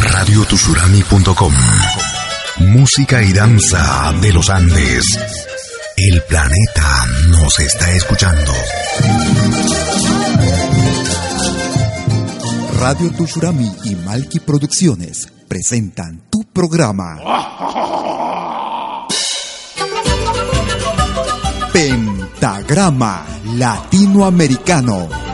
Radiotusurami.com Música y danza de los Andes. El planeta nos está escuchando. Radio Tushurami y Malki Producciones presentan tu programa. Pentagrama Latinoamericano.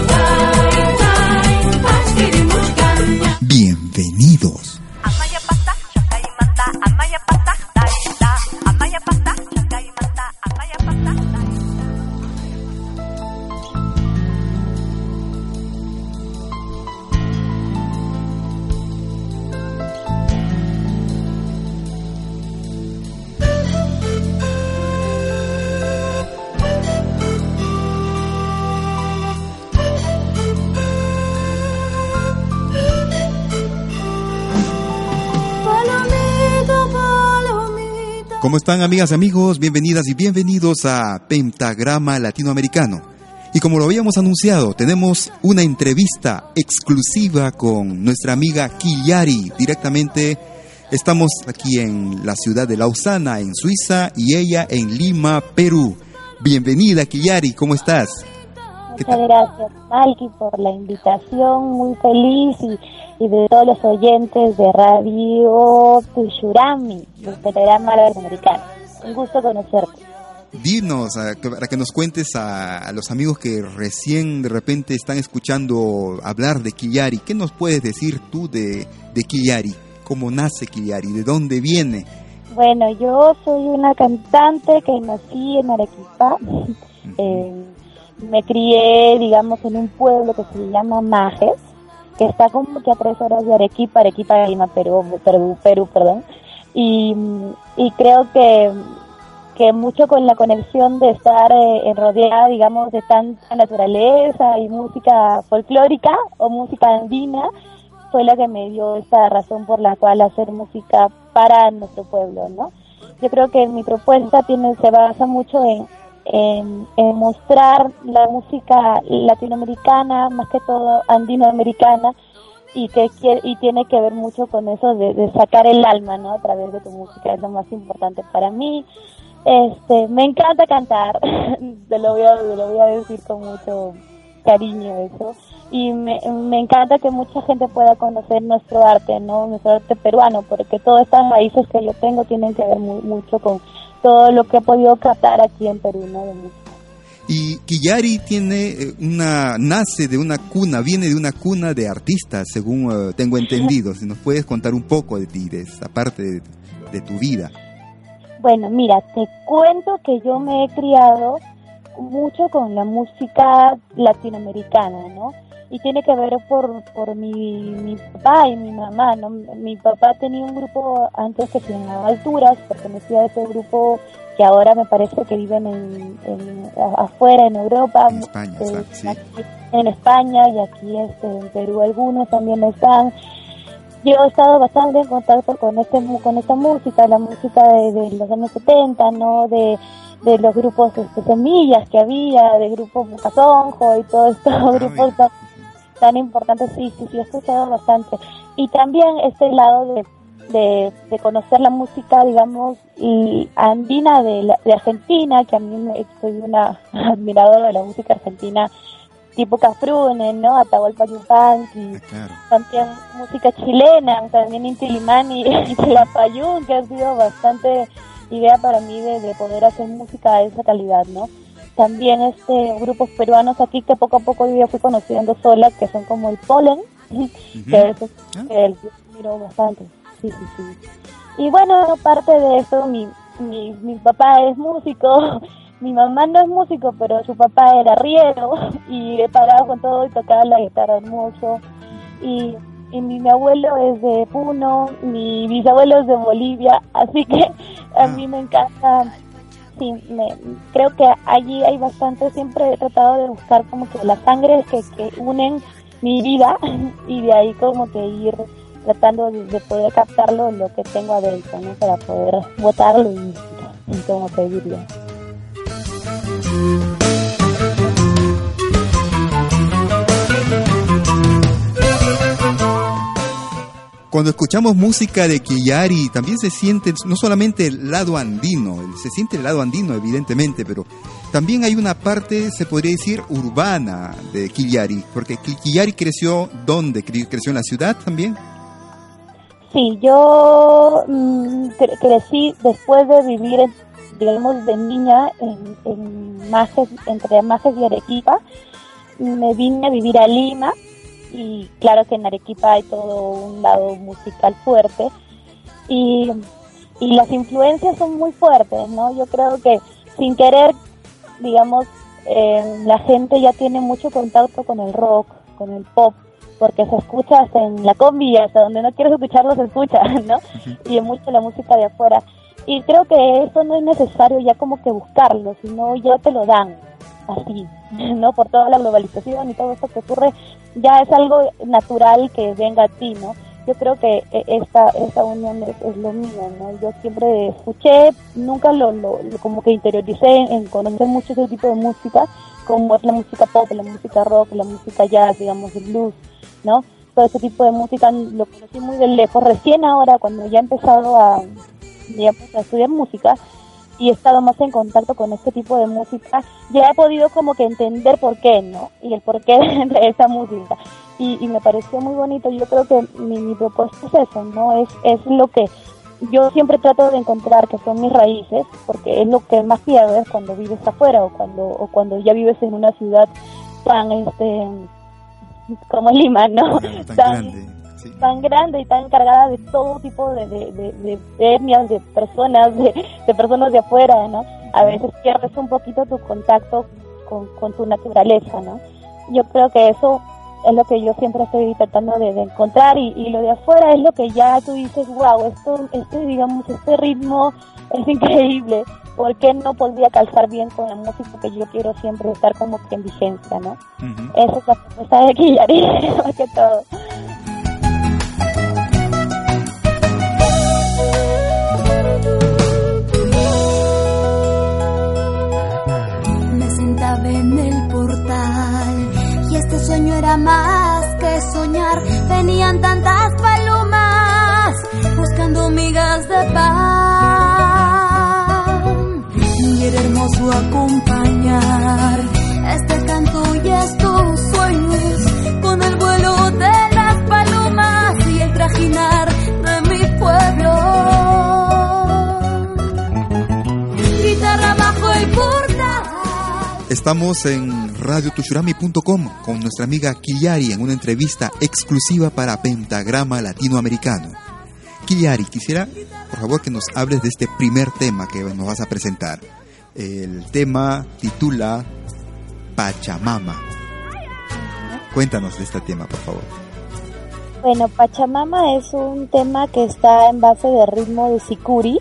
Bienvenidos. ¿Cómo están amigas y amigos? Bienvenidas y bienvenidos a Pentagrama Latinoamericano. Y como lo habíamos anunciado, tenemos una entrevista exclusiva con nuestra amiga Kiyari. Directamente estamos aquí en la ciudad de Lausana, en Suiza, y ella en Lima, Perú. Bienvenida Kiyari, ¿cómo estás? Muchas gracias, Malky, por la invitación. Muy feliz y, y, de todos los oyentes de Radio Tushurami, del programa latinoamericano. Un gusto conocerte. Dinos, a, para que nos cuentes a, a, los amigos que recién de repente están escuchando hablar de Kiyari. ¿Qué nos puedes decir tú de, de Kiyari? ¿Cómo nace Kiyari? ¿De dónde viene? Bueno, yo soy una cantante que nací en Arequipa. Eh, me crié, digamos, en un pueblo que se llama Majes, que está como que a tres horas de Arequipa, Arequipa, Lima, Perú, Perú, Perú, perdón. Y, creo que, que mucho con la conexión de estar eh, rodeada, digamos, de tanta naturaleza y música folclórica o música andina, fue la que me dio esta razón por la cual hacer música para nuestro pueblo, ¿no? Yo creo que mi propuesta tiene se basa mucho en en, en, mostrar la música latinoamericana, más que todo andinoamericana, y que y tiene que ver mucho con eso de, de, sacar el alma, ¿no? A través de tu música, es lo más importante para mí. Este, me encanta cantar, te lo voy a, te lo voy a decir con mucho cariño eso. Y me, encanta que mucha gente pueda conocer nuestro arte, ¿no? Nuestro arte peruano, porque todas estas raíces que yo tengo tienen que ver mucho con todo lo que he podido captar aquí en Perú, ¿no? De música. Y Kiyari tiene una, nace de una cuna, viene de una cuna de artistas, según uh, tengo entendido. Si nos puedes contar un poco de ti, de esa parte de, de, tu vida. Bueno, mira, te cuento que yo me he criado mucho con la música latinoamericana, ¿no? Y tiene que ver por, por mi, mi papá y mi mamá, ¿no? Mi papá tenía un grupo antes que se llamaba Alturas, pertenecía a ese grupo que ahora me parece que viven en, en afuera en Europa, en España, eh, sí. aquí, en España y aquí este, en Perú algunos también están. Yo he estado bastante en contacto con este con esta música, la música de, de los años 70, ¿no? De, de los grupos este, semillas que había, de grupos Bucasonjo y todos estos ah, grupos tan, tan, importantes, sí, sí, sí, he escuchado bastante. Y también este lado de de, de, conocer la música, digamos, y andina de, la, de Argentina, que a mí me, soy una admiradora de la música argentina tipo Cafrune, ¿no? Atahualpa Yupanqui, Ah, claro. también música chilena, también Inti Limani y Quilapayún, que ha sido bastante idea para mí de, de poder hacer música de esa calidad, ¿no? También este grupos peruanos aquí que poco a poco yo fui conociendo sola, que son como el Polen, que es Ah. que el miro bastante. Sí, sí, sí. Y bueno, aparte de eso, mi, mi, mi papá es músico, mi mamá no es músico, pero su papá era riero y he parado con todo y tocaba la guitarra hermoso. Y, y mi, mi abuelo es de Puno, mi bisabuelo es de Bolivia, así que a mí me encanta. Sí, me, creo que allí hay bastante, siempre he tratado de buscar como que las sangres que, que unen mi vida y de ahí como que ir tratando de, de poder captarlo lo que tengo adentro. Para poder botarlo y, y como que Cuando escuchamos música de Quillari, también se siente no solamente el lado andino, se siente el lado andino, evidentemente, pero también hay una parte, se podría decir, urbana de Quillari, porque Qui- Quillari creció, ¿dónde? Cre- ¿Creció en la ciudad también? Sí, yo mm, cre- crecí después de vivir, digamos, de niña en, en Majes, entre Majes y Arequipa. Me vine a vivir a Lima y claro que en Arequipa hay todo un lado musical fuerte y, y las influencias son muy fuertes, ¿no? Yo creo que sin querer, digamos, eh, la gente ya tiene mucho contacto con el rock, con el pop, porque se escucha hasta en la combi, hasta donde no quieres escucharlo se escucha, ¿no? Y es mucho la música de afuera. Y creo que eso no es necesario ya como que buscarlo, sino ya te lo dan, así, ¿no? Por toda la globalización y todo esto que ocurre, ya es algo natural que venga a ti, ¿no? Yo creo que eh, esta esta unión es, es lo mío, ¿no? Yo siempre escuché, nunca lo, lo, lo como que interioricé en, mucho ese tipo de música, como es la música pop, la música rock, la música jazz, digamos, el blues, ¿no? Todo ese tipo de música lo conocí muy de lejos. Recién ahora, cuando ya he empezado a, digamos, a estudiar música y he estado más en contacto con este tipo de música, ya he podido como que entender por qué, ¿no? Y el porqué de esa música. Y, y me pareció muy bonito. Yo creo que mi, mi propuesta es eso, ¿no? Es, es lo que yo siempre trato de encontrar que son mis raíces, porque es lo que más pierdes cuando vives afuera o cuando, o cuando ya vives en una ciudad tan, este, como Lima, ¿no? Tan. Sí. tan grande y tan cargada de todo tipo de, de, de, de etnias, de personas, de, de personas de afuera, ¿no? A veces pierdes un poquito tu contacto con, con tu naturaleza, ¿no? Yo creo que eso es lo que yo siempre estoy tratando de, de encontrar y, y lo de afuera es lo que ya tú dices, wow, esto, este, digamos, este ritmo es increíble, ¿por qué no podría calzar bien con la música que yo quiero siempre estar como que en vigencia, ¿no? Ujú. Esa es la propuesta de Quillari, más que todo. Era más que soñar. Venían tantas palomas buscando migas de pan. Y era hermoso acompañar este canto y estos sueños con el vuelo de las palomas y el trajinar de mi pueblo guitarra bajo el portal. Estamos en radiotushurami.com con nuestra amiga Killari en una entrevista exclusiva para Pentagrama Latinoamericano. Killari, quisiera, por favor, que nos hables de este primer tema que nos vas a presentar. El tema titula Pachamama. Cuéntanos de este tema, por favor. Bueno, Pachamama es un tema que está en base de ritmo de sicuri.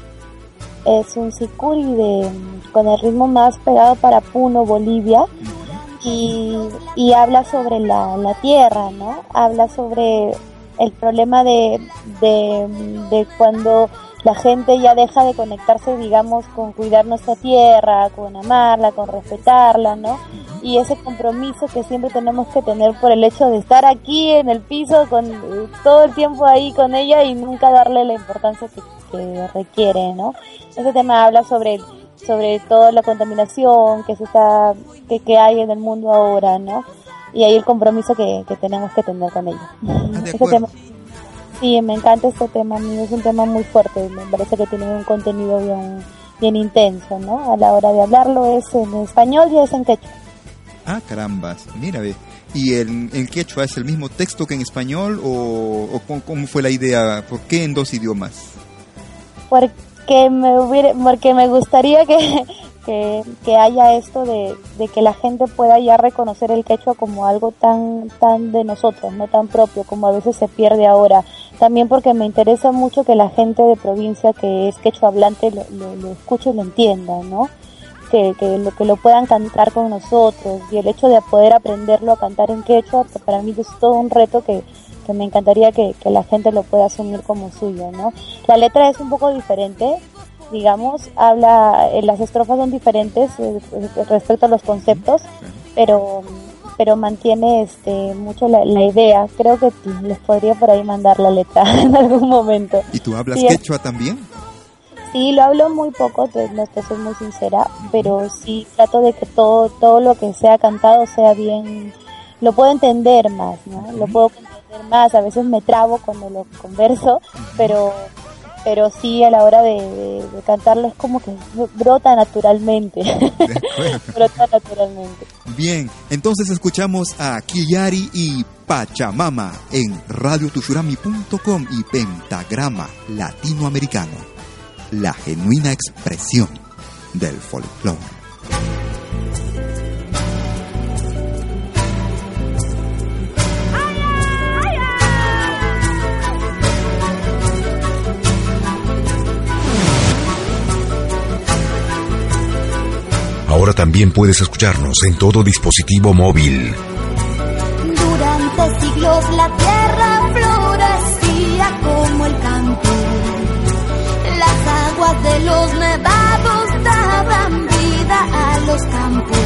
Es un sicuri de, con el ritmo más pegado para Puno, Bolivia. Y, y habla sobre la, la tierra, ¿no? Habla sobre el problema de, de, de cuando la gente ya deja de conectarse, digamos, con cuidar nuestra tierra, con amarla, con respetarla, ¿no? Y ese compromiso que siempre tenemos que tener por el hecho de estar aquí en el piso con eh, todo el tiempo ahí con ella y nunca darle la importancia que, que requiere, ¿no? Ese tema habla sobre sobre toda la contaminación que se está que, que hay en el mundo ahora, ¿no? y ahí el compromiso que, que tenemos que tener con ellos. Ah, sí, me encanta este tema, es un tema muy fuerte, me parece que tiene un contenido bien, bien intenso, ¿no? A la hora de hablarlo es en español y es en quechua. Ah, carambas, mira, ve. ¿Y el, el quechua es el mismo texto que en español o, o cómo, cómo fue la idea? ¿Por qué en dos idiomas? porque me hubiera, porque me gustaría que, que, que haya esto de, de que la gente pueda ya reconocer el quechua como algo tan tan de nosotros, no tan propio como a veces se pierde ahora. También porque me interesa mucho que la gente de provincia que es quechua hablante lo, lo, lo escuche y lo entienda, ¿no? Que, que, lo, que lo puedan cantar con nosotros y el hecho de poder aprenderlo a cantar en quechua pues, para mí es todo un reto que, que me encantaría que, que la gente lo pueda asumir como suyo, ¿no? La letra es un poco diferente, digamos, habla, eh, las estrofas son diferentes eh, eh, respecto a los conceptos, pero pero mantiene este mucho la, la idea. Creo que les podría por ahí mandar la letra en algún momento. ¿Y tú hablas Sí, quechua también? Sí, lo hablo muy poco, te, no te soy muy sincera, pero sí trato de que todo todo lo que sea cantado sea bien, lo puedo entender más, ¿no? Lo puedo entender más, a veces me trabo cuando lo converso, pero pero sí a la hora de, de- de cantarlo es como que brota naturalmente, brota naturalmente. Bien, entonces escuchamos a Kiyari y Pachamama en radiotushurami.com y Pentagrama Latinoamericano, la genuina expresión del folclore. Ahora también puedes escucharnos en todo dispositivo móvil. Durante siglos la tierra florecía como el campo. Las aguas de los nevados daban vida a los campos.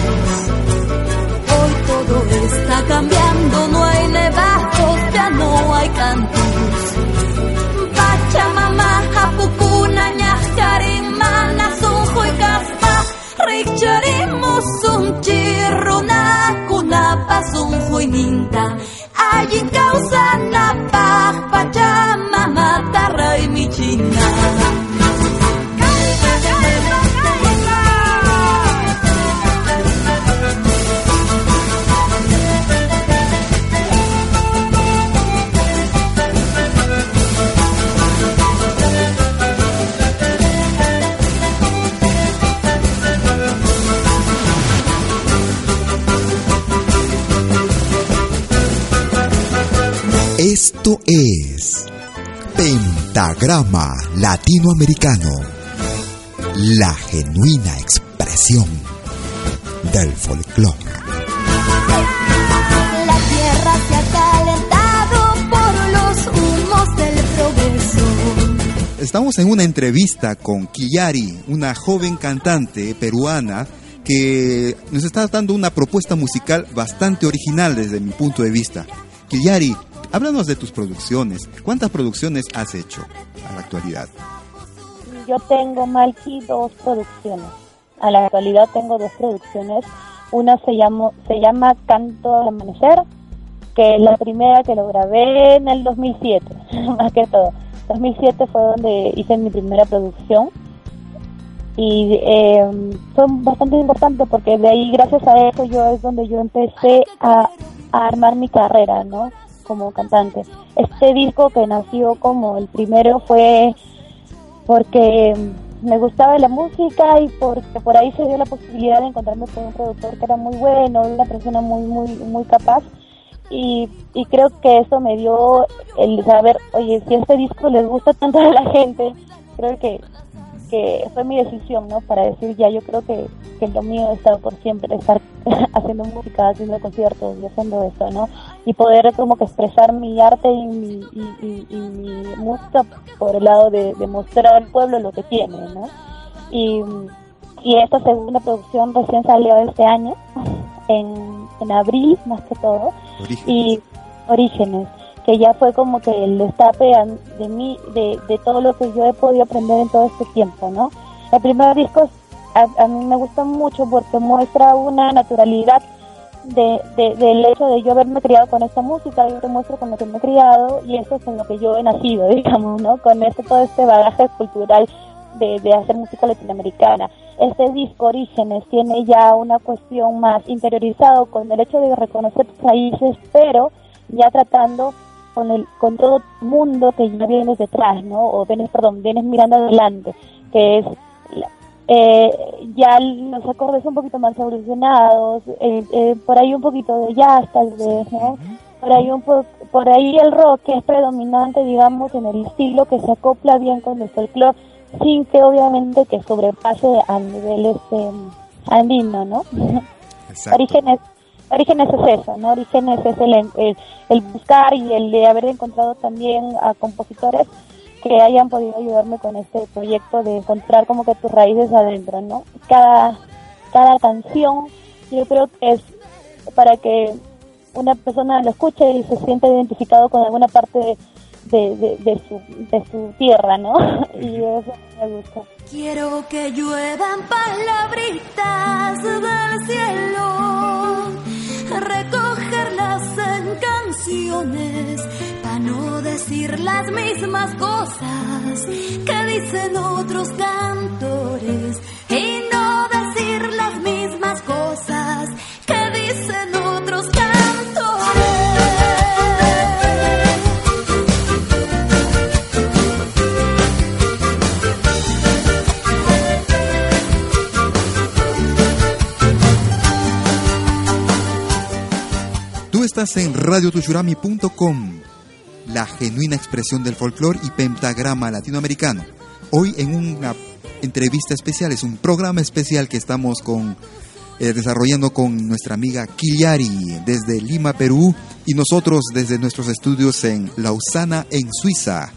Ninta. Allí causa Esto es Pentagrama Latinoamericano, la genuina expresión del folclore. La tierra se ha calentado por los humos del progreso. Estamos en una entrevista con Kiyari, una joven cantante peruana que nos está dando una propuesta musical bastante original desde mi punto de vista. Kiyari, háblanos de tus producciones. ¿Cuántas producciones has hecho a la actualidad? Yo tengo, Malky, dos producciones. A la actualidad tengo dos producciones. Una se, llamó, se llama Canto al Amanecer, que es la primera que lo grabé en el 2007, más que todo. 2007 fue donde hice mi primera producción y eh, fue bastante importante porque de ahí gracias a eso yo es donde yo empecé a armar mi carrera, ¿no? Como cantante. Este disco que nació como el primero fue porque me gustaba la música y porque por ahí se dio la posibilidad de encontrarme con un productor que era muy bueno, una persona muy muy muy capaz y, y creo que eso me dio el saber, oye, si este disco les gusta tanto a la gente, creo que que fue mi decisión, ¿no? Para decir ya, yo creo que, que lo mío está por siempre estar haciendo música, haciendo conciertos y haciendo eso, ¿no? Y poder como que expresar mi arte y mi, y, y- y mi música por el lado de, de mostrar al pueblo lo que tiene, ¿no? Y, y esta segunda producción recién salió este año, en, en abril más que todo, y Orígenes, que ya fue como que el destape de mí, de, de todo lo que yo he podido aprender en todo este tiempo, ¿no? El primer disco a, a mí me gusta mucho porque muestra una naturalidad de, del hecho de yo haberme criado con esta música, yo te muestro con lo que me he criado y eso es en lo que yo he nacido, digamos, ¿no? Con este, todo este bagaje cultural de, de hacer música latinoamericana. Este disco Orígenes tiene ya una cuestión más interiorizado con el hecho de reconocer raíces, pero ya tratando con el con todo mundo que ya vienes detrás, ¿no? O vienes, perdón, vienes mirando adelante, que es eh, ya los acordes un poquito más evolucionados, eh, eh, por ahí un poquito de jazz tal vez, ¿no? Por ahí un por ahí el rock que es predominante, digamos, en el estilo que se acopla bien con el folclore, sin que obviamente que sobrepase a niveles este andino, ¿no? Orígenes Orígenes es eso, ¿no? Orígenes es el, el, buscar y el de haber encontrado también a compositores que hayan podido ayudarme con este proyecto de encontrar como que tus raíces adentro, ¿no? Cada, cada canción yo creo que es para que una persona lo escuche y se sienta identificado con alguna parte de, de, su, de su tierra, ¿no? y eso me gusta. Quiero que lluevan palabritas del cielo recogerlas en canciones, para no decir las mismas cosas que dicen otros cantores y no decir las mismas cosas que dicen estás en radiotushurami.com, la genuina expresión del folclore y pentagrama latinoamericano. Hoy en una entrevista especial, es un programa especial que estamos con, eh, desarrollando con nuestra amiga Kiliari desde Lima, Perú, y nosotros desde nuestros estudios en Lausana, en Suiza.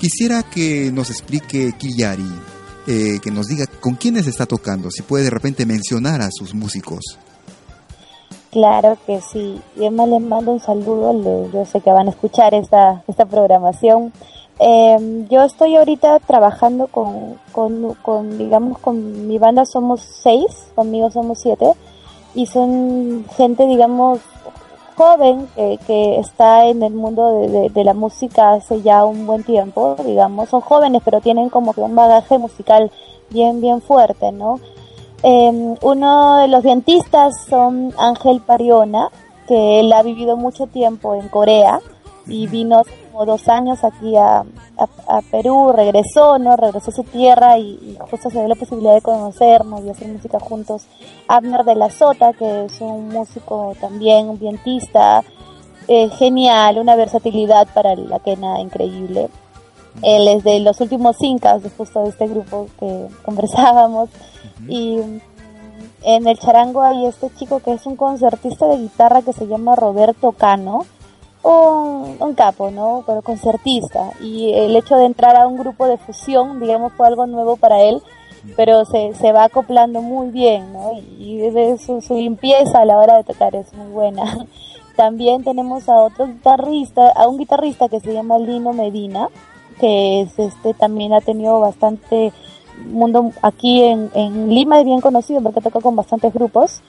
Quisiera que nos explique Kiliari, eh, que nos diga con quiénes está tocando, si puede de repente mencionar a sus músicos. Claro que sí. Yo me les mando un saludo. Yo sé que van a escuchar esta, esta programación. Em, yo estoy ahorita trabajando con, con, digamos, con mi banda somos seis, conmigo somos siete, y son gente, digamos, joven que, está en el mundo de, de, la música hace ya un buen tiempo, digamos, son jóvenes pero tienen como que un bagaje musical bien, bien fuerte, ¿no? Eh, uno de los dentistas son Ángel Pariona, que él ha vivido mucho tiempo en Corea y vino como dos años aquí a, a, Perú, regresó, ¿no? Regresó a su tierra y, justo se dio la posibilidad de conocernos y hacer música juntos. Abner de la Sota, que es un músico también, un vientista, eh, genial, una versatilidad para la quena increíble. Él es de los últimos incas, justo de este grupo que conversábamos. Y en el charango hay este chico que es un concertista de guitarra que se llama Roberto Cano. Un, un, capo, ¿no? Pero concertista. Y el hecho de entrar a un grupo de fusión, digamos, fue algo nuevo para él, pero se, se va acoplando muy bien, ¿no? Y, su, su, limpieza a la hora de tocar es muy buena. También tenemos a otro guitarrista, a un guitarrista que se llama Lino Medina, que es este también ha tenido bastante mundo aquí en, en Lima es bien conocido porque toca con bastantes grupos.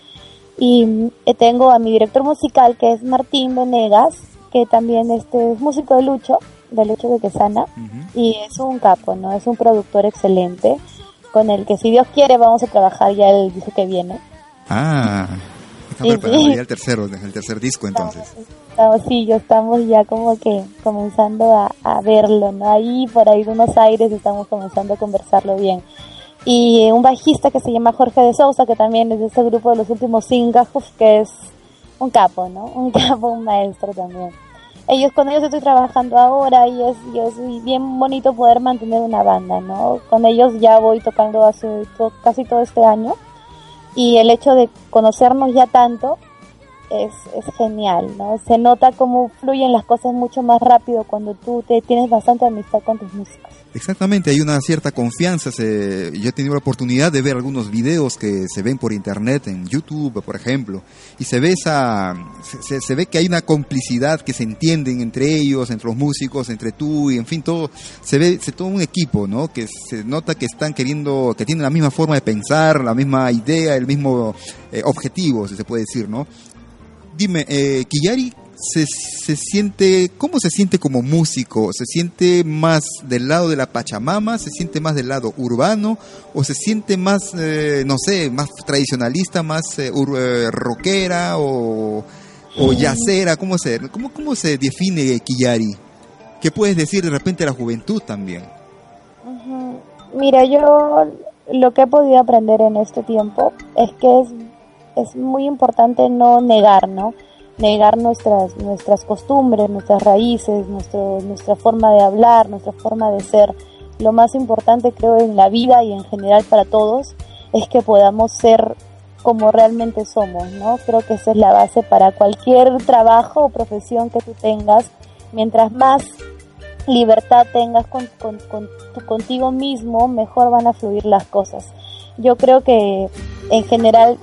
Y eh, tengo a mi director musical que es Martín Venegas que también este es músico de Lucho de Lucho de Quesana y es un capo no es un productor excelente con el que si Dios quiere vamos a trabajar ya el disco que viene. Ah está ya el tercero el tercer disco entonces estamos, sí, ya estamos ya como que comenzando a, a, verlo, ¿no? Ahí por ahí de unos aires estamos comenzando a conversarlo bien. Y un bajista que se llama Jorge de Sousa, que también es de este grupo de los últimos cinco, que es un capo, ¿no? Un capo, un maestro también. Ellos, con ellos estoy trabajando ahora y es, y bien bonito poder mantener una banda, ¿no? Con ellos ya voy tocando casi todo este año y el hecho de conocernos ya tanto es, es genial, ¿no? Se nota cómo fluyen las cosas mucho más rápido cuando tú te tienes bastante amistad con tus músicos. Exactamente, hay una cierta confianza. Se, yo he tenido la oportunidad de ver algunos videos que se ven por internet, en YouTube, por ejemplo, y se ve esa, se, ve que hay una complicidad que se entienden entre ellos, entre los músicos, entre tú y en fin todo. Se ve, se todo un equipo, ¿no? Que se nota que están queriendo, que tienen la misma forma de pensar, la misma idea, el mismo eh, objetivo, si se puede decir, ¿no? Dime, eh, Kiyari se, se siente, ¿cómo se siente como músico? ¿Se siente más del lado de la Pachamama? ¿Se siente más del lado urbano? ¿O se siente más, eh, no sé, más tradicionalista, más eh, ur- eh, rockera o, o yacera? ¿Cómo se, cómo, ¿Cómo se define Kiyari? ¿Qué puedes decir de repente a la juventud también? Mira, yo lo que he podido aprender en este tiempo es que es, es muy importante no negar, ¿no? Negar nuestras, nuestras costumbres, nuestras raíces, nuestro, nuestra forma de hablar, nuestra forma de ser. Lo más importante creo en la vida y en general para todos es que podamos ser como realmente somos, ¿no? Creo que esa es la base para cualquier trabajo o profesión que tú tengas. Mientras más libertad tengas con, con- con contigo mismo, mejor van a fluir las cosas. Yo creo que en general,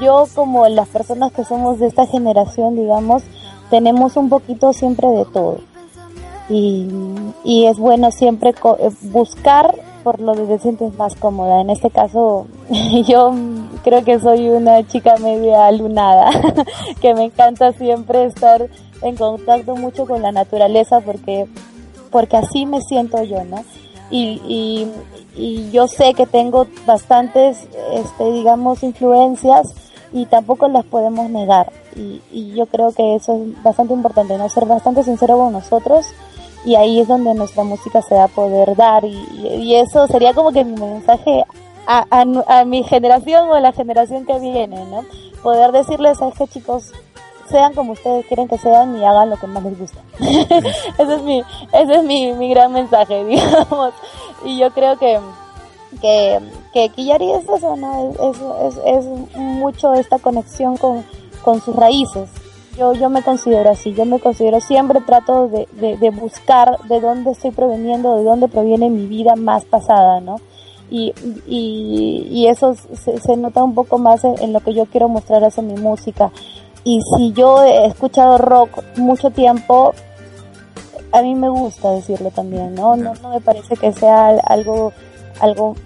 yo como las personas que somos de esta generación, digamos, tenemos un poquito siempre de todo. Y, y es bueno siempre co- eh, buscar por lo que te sientes más cómoda. En este caso, yo creo que soy una chica media lunada, que me encanta siempre estar en contacto mucho con la naturaleza porque porque así me siento yo, ¿no? Y, y, y yo sé que tengo bastantes, este, digamos, influencias y tampoco las podemos negar. Y, yo creo que eso es bastante importante, ¿no? Ser bastante sincero con nosotros y ahí es donde nuestra música se va a poder dar y, eso sería como que mi mensaje a, a a mi generación o a la generación que viene, ¿no? Poder decirles a que chicos, sean como ustedes quieren que sean y hagan lo que más les gusta. ese es mi, ese es mi, mi gran mensaje, digamos. Y yo creo que que, que Kiyari es eso. Es, es, mucho esta conexión con, con sus raíces. Yo, yo me considero así, yo me considero, siempre trato de, de, de buscar de dónde estoy proveniendo, de dónde proviene mi vida más pasada, ¿no? Y, y, eso se, se nota un poco más en, en lo que yo quiero mostrar hacia mi música. Y si yo he escuchado rock mucho tiempo, a mí me gusta decirlo también, ¿no? No, no me parece que sea algo, algo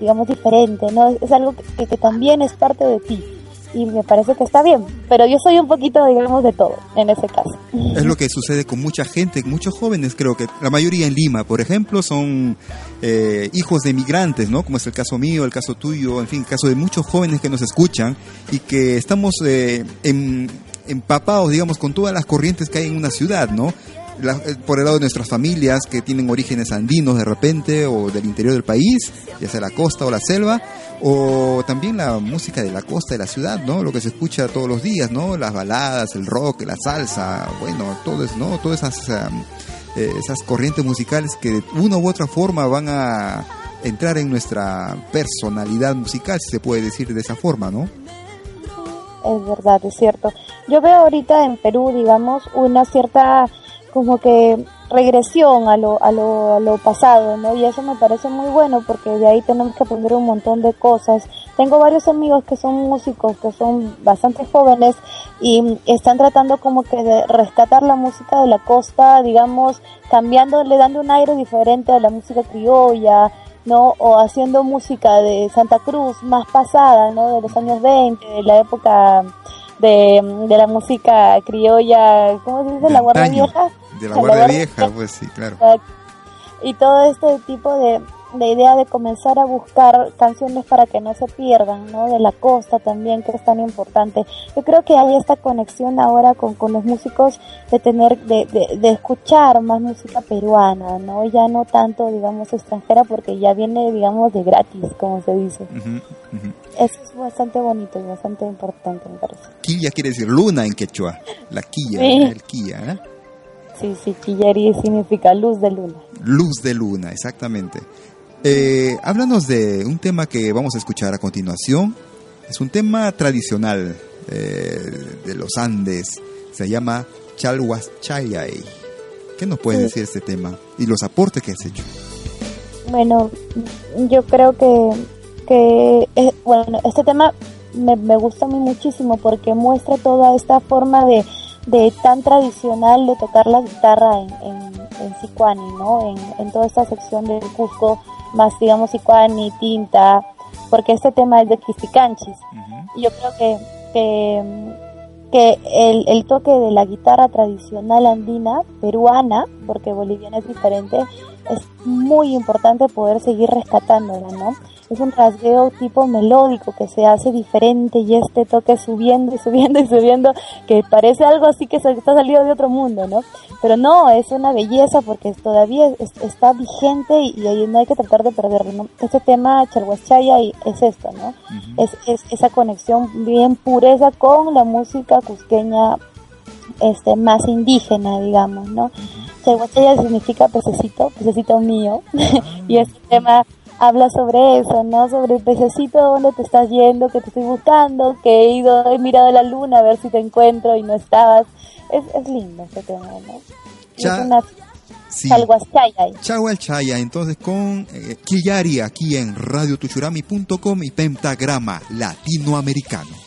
digamos, diferente, ¿no? Es algo que, que también es parte de ti y me parece que está bien, pero yo soy un poquito, digamos, de todo en ese caso. Es lo que sucede con mucha gente, muchos jóvenes, creo que la mayoría en Lima, por ejemplo, son eh, hijos de migrantes, ¿no? Como es el caso mío, el caso tuyo, en fin, el caso de muchos jóvenes que nos escuchan y que estamos eh, en, empapados, digamos, con todas las corrientes que hay en una ciudad, ¿no? La, eh, por el lado de nuestras familias que tienen orígenes andinos de repente o del interior del país, ya sea la costa o la selva, o también la música de la costa de la ciudad, ¿no? Lo que se escucha todos los días, ¿no? Las baladas, el rock, la salsa, bueno, todo eso, ¿no? Todas esas, eh, esas corrientes musicales que de una u otra forma van a entrar en nuestra personalidad musical, si se puede decir de esa forma, ¿no? Es verdad, es cierto. Yo veo ahorita en Perú, digamos, una cierta como que regresión a lo, a lo, a lo pasado, ¿no? Y eso me parece muy bueno porque de ahí tenemos que aprender un montón de cosas. Tengo varios amigos que son músicos, que son bastante jóvenes y están tratando como que de rescatar la música de la costa, digamos, cambiándole, dando un aire diferente a la música criolla, ¿no? O haciendo música de Santa Cruz más pasada, ¿no? De los años 20, de la época de, de la música criolla, ¿cómo se dice? La guardia antaño. vieja. De la guardia vieja, pues sí, claro. Y todo este tipo de, de idea de comenzar a buscar canciones para que no se pierdan, ¿no? De la costa también, que es tan importante. Yo creo que hay esta conexión ahora con, con los músicos de tener, de, de, de escuchar más música peruana, ¿no? Ya no tanto, digamos, extranjera, porque ya viene, digamos, de gratis, como se dice. Eso es bastante bonito y bastante importante, me parece. Quilla quiere decir luna en quechua. La quilla, Sí. el quilla, ¿eh? Sí, sí, Quillari significa luz de luna. Luz de luna, exactamente. Eh, háblanos de un tema que vamos a escuchar a continuación. Es un tema tradicional eh, de los Andes. Se llama Chalhuachayay. ¿Qué nos puedes Sí. decir de este tema? Y los aportes que has hecho. Bueno, yo creo que, que eh, bueno, este tema me, me gusta a mí muchísimo porque muestra toda esta forma de, de tan tradicional de tocar la guitarra en, en, en Sicuani, ¿no? En, en toda esta sección del Cusco, más digamos Sicuani, Tinta, porque este tema es de Quisticanchis. Y yo creo que, que, que el, el toque de la guitarra tradicional andina, peruana, porque boliviana es diferente, es muy importante poder seguir rescatándola, ¿no? Es un rasgueo tipo melódico que se hace diferente y este toque subiendo y subiendo y subiendo que parece algo así que está salido de otro mundo, ¿no? Pero no, es una belleza porque todavía está vigente y, no hay que tratar de perderlo, ¿no? Este tema Chalhuachaya es esto, ¿no? es, es esa conexión bien pureza con la música cusqueña este más indígena, digamos, ¿no? Chalhuachaya significa pececito, pececito mío, y este tema habla sobre eso, ¿no? Sobre el pececito, dónde te estás yendo, que te estoy buscando, que he ido, he mirado la luna a ver si te encuentro y no estabas. Es, es lindo ese tema, ¿no? Cha es una sí. Entonces con eh, Kiyari aquí en radiotuchurami.com y Pentagrama Latinoamericano.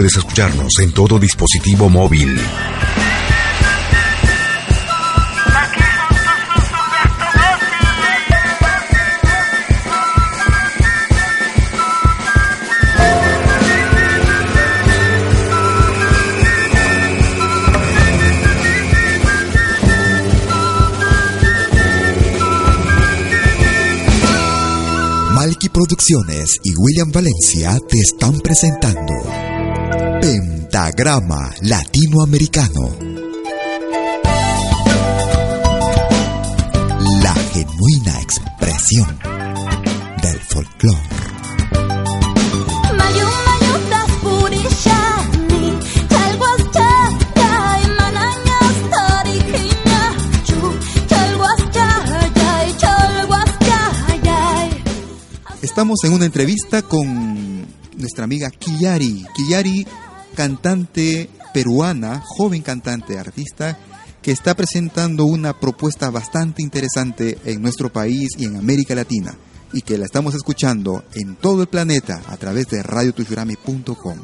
Puedes escucharnos en todo dispositivo móvil. Malky Producciones y William Valencia te están presentando Pentagrama Latinoamericano. La genuina expresión del folclore. Estamos en una entrevista con nuestra amiga Kiyari. Kiyari cantante peruana, joven cantante, artista, que está presentando una propuesta bastante interesante en nuestro país y en América Latina, y que la estamos escuchando en todo el planeta a través de radiotushurami.com.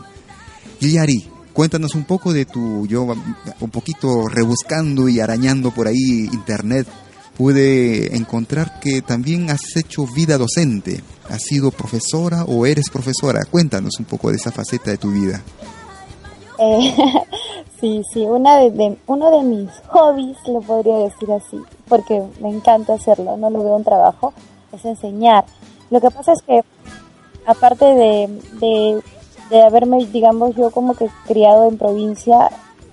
Yari, cuéntanos un poco de tu, yo un poquito rebuscando y arañando por ahí internet, pude encontrar que también has hecho vida docente, has sido profesora o eres profesora. Cuéntanos un poco de esa faceta de tu vida. Sí, sí, una de, uno de mis hobbies, lo podría decir así, porque me encanta hacerlo, no lo veo un trabajo, es enseñar. Lo que pasa es que, aparte de, de, haberme, digamos, yo como que criado en provincia,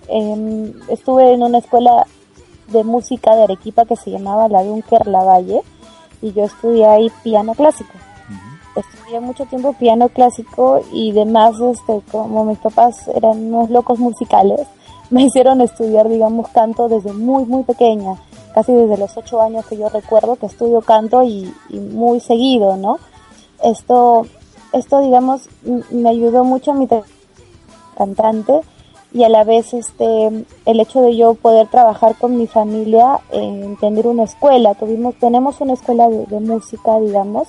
em, estuve en una escuela de música de Arequipa que se llamaba La Dunker Lavalle y yo estudié ahí piano clásico estudié mucho tiempo piano clásico y demás, este, como mis papás eran unos locos musicales, me hicieron estudiar, digamos, canto desde muy, muy pequeña, casi desde los ocho años que yo recuerdo que estudio canto y, muy seguido, ¿no? Esto, esto, digamos, me ayudó mucho a mi cantante y a la vez este el hecho de yo poder trabajar con mi familia en tener una escuela tuvimos tenemos una escuela de, música digamos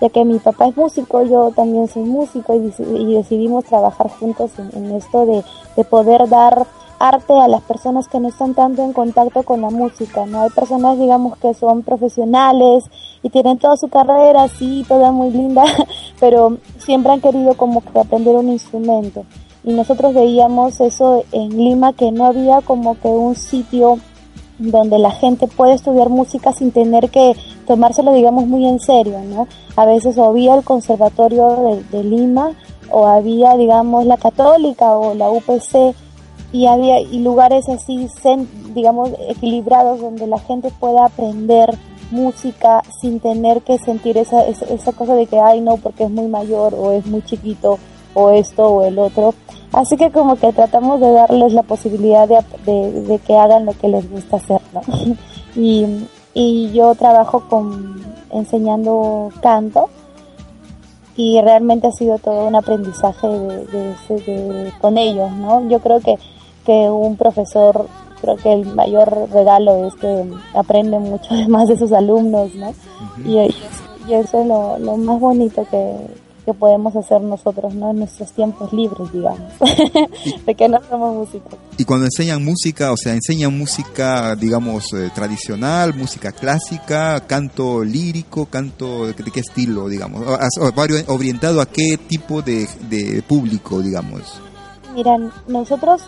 ya que mi papá es músico yo también soy músico y, decidimos trabajar juntos en, esto de, de, poder dar arte a las personas que no están tanto en contacto con la música no hay personas digamos que son profesionales y tienen toda su carrera sí toda muy linda pero siempre han querido como que aprender un instrumento. Y nosotros veíamos eso en Lima que no había como que un sitio donde la gente puede estudiar música sin tener que tomárselo digamos muy en serio, ¿no? A veces o había el conservatorio de, Lima o había digamos la católica o la UPC y había y lugares así digamos equilibrados donde la gente pueda aprender música sin tener que sentir esa, esa, esa cosa de que ay no porque es muy mayor o es muy chiquito o esto o el otro. Así que como que tratamos de darles la posibilidad de, que hagan lo que les gusta hacer, ¿no? y, y yo trabajo con enseñando canto y realmente ha sido todo un aprendizaje de, con ellos, ¿no? Yo creo que, que un profesor, creo que el mayor regalo es que aprende mucho más de sus alumnos, ¿no? y, eso es lo, lo más bonito que, que podemos hacer nosotros ¿no? en nuestros tiempos libres, digamos, de que no somos músicos. Y cuando enseñan música, o sea, enseñan música, digamos, eh, tradicional, música clásica, canto lírico, canto de, qué estilo, digamos, orientado a qué tipo de, de público, digamos. Miran, nosotros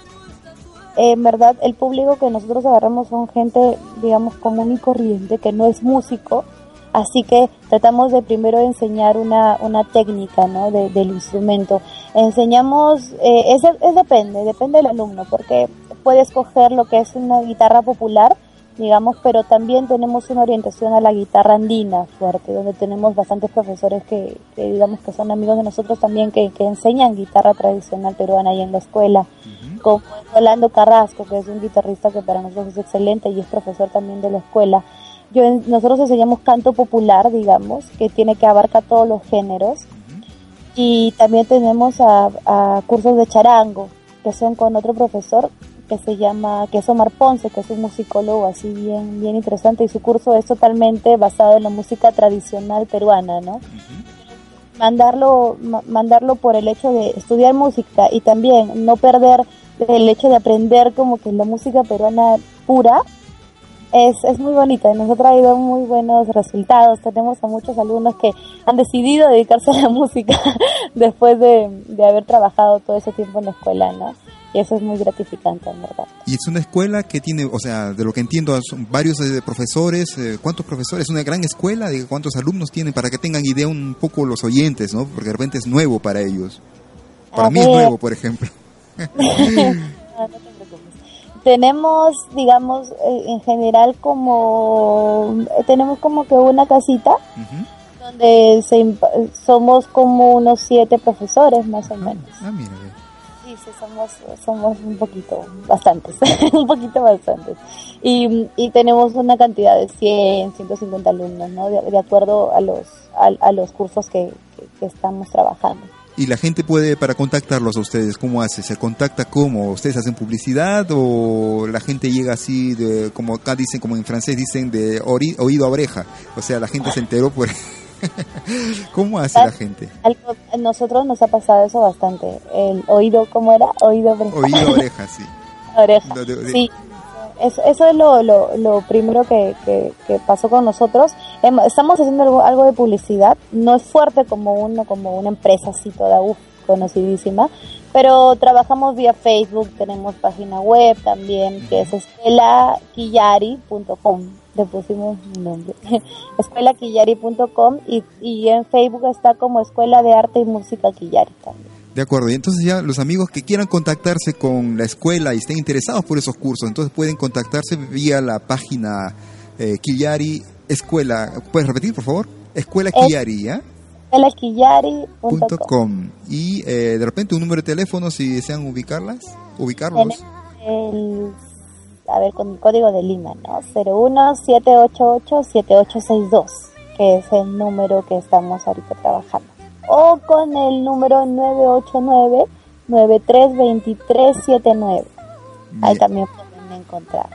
en verdad el público que nosotros agarramos son gente, digamos, común y corriente, que no es músico, Así que tratamos de primero enseñar una, una técnica ¿no? del instrumento. Enseñamos, eh, es, es, depende, depende del alumno, porque puede escoger lo que es una guitarra popular, digamos, pero también tenemos una orientación a la guitarra andina fuerte, donde tenemos bastantes profesores que, digamos que son amigos de nosotros también que, que enseñan guitarra tradicional peruana ahí en la escuela, como Orlando Carrasco, que es un guitarrista que para nosotros es excelente y es profesor también de la escuela nosotros enseñamos canto popular, digamos, que tiene que abarcar todos los géneros. Y también tenemos a, cursos de charango, que son con otro profesor que se llama, que es Omar Ponce, que es un musicólogo así bien, bien interesante y su curso es totalmente basado en la música tradicional peruana, ¿no? Mandarlo, mandarlo por el hecho de estudiar música y también no perder el hecho de aprender como que la música peruana pura, es, es muy bonita y nos ha traído muy buenos resultados. Tenemos a muchos alumnos que han decidido dedicarse a la música después de, haber trabajado todo ese tiempo en la escuela, ¿no? Y eso es muy gratificante, en verdad. Y es una escuela que tiene, o sea, de lo que entiendo, son varios eh, profesores. Eh, ¿Cuántos profesores? Es una gran escuela. ¿De cuántos alumnos tienen? Para que tengan idea un poco los oyentes, ¿no? Porque de repente es nuevo para ellos. Para mí es nuevo, por ejemplo. tenemos, digamos, eh, en general como, tenemos como que una casita donde somos como unos siete profesores más o ah, menos. Ah, mira, Sí, sí, somos, somos un poquito, bastantes, un poquito bastantes. Y, y tenemos una cantidad de 100, 150 alumnos, ¿no? De, acuerdo a los, a, los cursos que estamos trabajando. Y la gente puede, para contactarlos a ustedes, ¿cómo hace? ¿Se contacta cómo? ¿Ustedes hacen publicidad o la gente llega así, de, como acá dicen, como en francés dicen, de oído a oreja? O sea, la gente se enteró por... ¿Cómo hace la gente? A nosotros nos ha pasado eso bastante. El oído, ¿cómo era? Oído oreja. Oído oreja, sí. oreja. Sí, eso, eso es lo, lo, lo primero que, que, pasó con nosotros. Estamos haciendo algo, algo, de publicidad, no es fuerte como uno, como una empresa así toda conocidísima, pero trabajamos vía Facebook, tenemos página web también, que es escuelaquillari.com, le pusimos un nombre, escuelaquillari.com y, y en Facebook está como Escuela de Arte y Música Quillari también. De acuerdo, y entonces ya los amigos que quieran contactarse con la escuela y estén interesados por esos cursos, entonces pueden contactarse vía la página eh, Escuela. ¿Puedes repetir, por favor? Escuela Quillari, ¿ya? Escuelaquillari.com. Y eh, de repente un número de teléfono si desean ubicarlas, ubicarlos. El, a ver, con el código de Lima, ¿no? 01788-7862, que es el número que estamos ahorita trabajando o con el número 932379. Ahí también pueden encontrar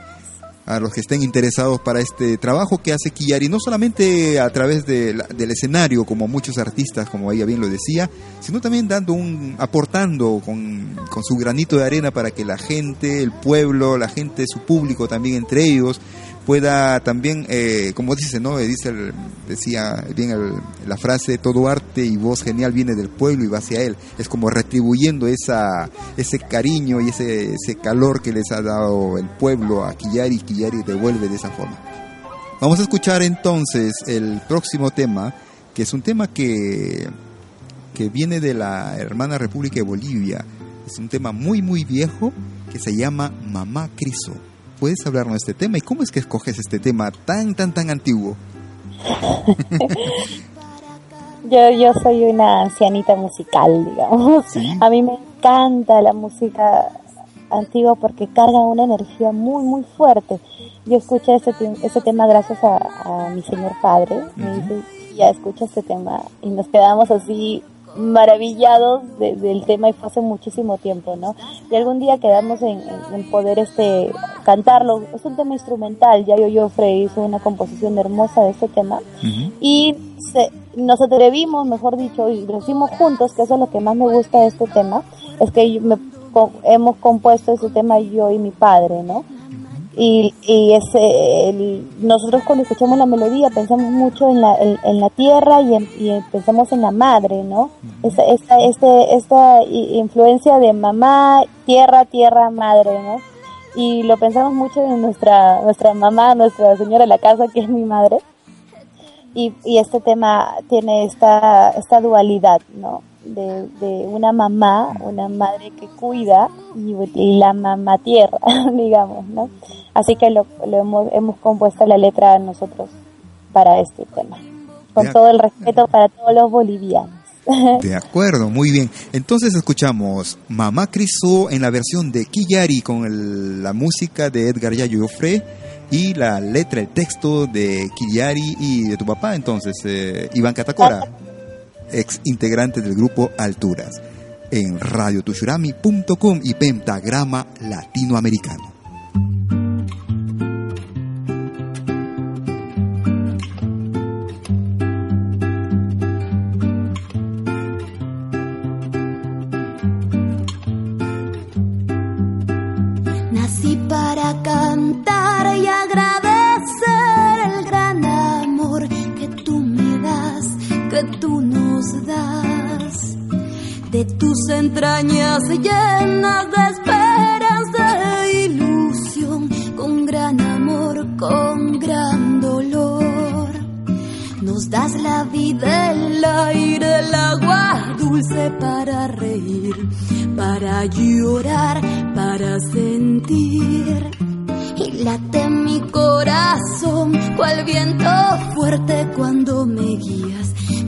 a los que estén interesados para este trabajo que hace Kiyari, no solamente a través del escenario, como muchos artistas, como ella bien lo decía, sino también dando un, aportando con, con su granito de arena para que la gente, el pueblo, la gente, su público también entre ellos, pueda también, eh, como dice, ¿no? Dice decía bien la frase, todo arte y voz genial viene del pueblo y va hacia él. Es como retribuyendo esa, ese cariño y ese, ese calor que les ha dado el pueblo a Kiyari y Kiyari devuelve de esa forma. Vamos a escuchar entonces el próximo tema, que es un tema que, que viene de la hermana República de Bolivia. Es un tema muy, muy viejo que se llama Mamá Criso. ¿Puedes hablarnos de este tema y cómo es que escoges este tema tan, tan, tan antiguo? yo, yo soy una ancianita musical, digamos. A mí me encanta la música antigua porque carga una energía muy, muy fuerte. Yo escuché ese, ese tema gracias a, mi señor padre. Me dice, ya escucha este tema. Y nos quedamos así maravillados del tema y fue hace muchísimo tiempo, ¿no? Y algún día quedamos en, poder este cantarlo. Es un tema instrumental, ya yo Frey hizo una composición hermosa de este tema y nos atrevimos, mejor dicho, y lo hicimos juntos, que eso es lo que más me gusta de este tema, es que hemos compuesto ese tema yo y mi padre, ¿no? Y, y ese, nosotros cuando escuchamos la melodía pensamos mucho en la, en, la tierra y, y, pensamos en la madre, ¿no? Esta, esta, este, esta influencia de mamá, tierra, tierra, madre, ¿no? Y lo pensamos mucho en nuestra, nuestra mamá, nuestra señora de la casa, que es mi madre. Y, y este tema tiene esta, esta dualidad, ¿no? De, de una mamá, una madre que cuida y, la mamá tierra, digamos, ¿no? Así que lo, hemos, hemos compuesto la letra nosotros para este tema, con todo el respeto para todos los bolivianos. De acuerdo, muy bien. Entonces escuchamos Mamá Cristo en la versión de Kiyari con la música de Edgar Yayo Ofre y la letra, el texto de Kiyari y de tu papá, entonces, eh, Iván Catacora ex integrante del grupo Alturas, en radiotushurami.com y Pentagrama Latinoamericano. Nací tus entrañas llenas de esperanza e ilusión, con gran amor, con gran dolor. Nos das la vida, el aire, el agua dulce para reír, para llorar, para sentir. Y late mi corazón, cual viento fuerte cuando me guías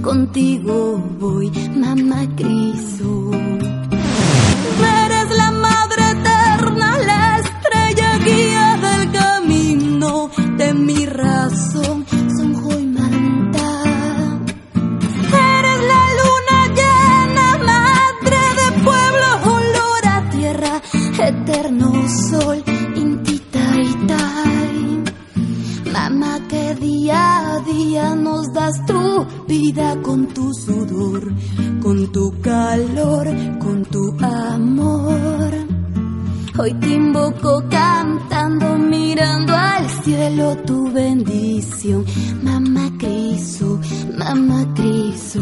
contigo voy, mamá Cristo. Eres la madre eterna, la estrella guía del camino de mi razón, son y manta. Eres la luna llena, madre de pueblo, olor a tierra, eterno sol. Mamá que día a día nos das tu vida con tu sudor, con tu calor, con tu amor. Hoy te invoco cantando, mirando al cielo tu bendición. Mamá Cristo, mamá Cristo.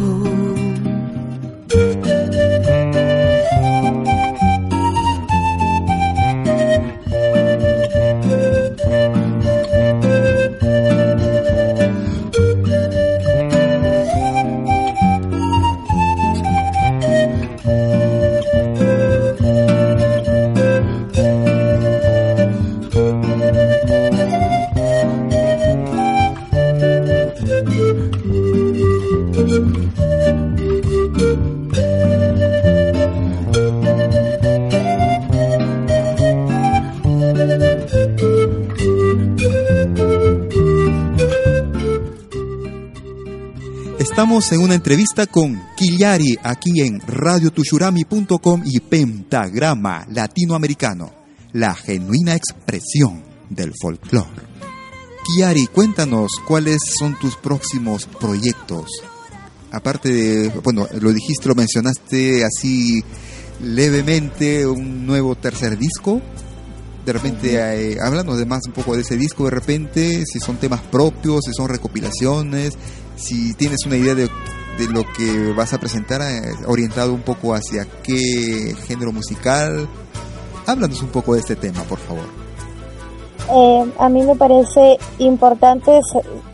En una entrevista con Killari aquí en radiotushurami.com y Pentagrama Latinoamericano, la genuina expresión del folclore. Killari, cuéntanos cuáles son tus próximos proyectos. Aparte de, bueno, lo dijiste, lo mencionaste así levemente, un nuevo tercer disco. De repente, eh, háblanos de más un poco de ese disco, de repente, si son temas propios, si son recopilaciones, si tienes una idea de, de lo que vas a presentar, eh, orientado un poco hacia qué género musical. Háblanos un poco de este tema, por favor. Eh, a mí me parece importante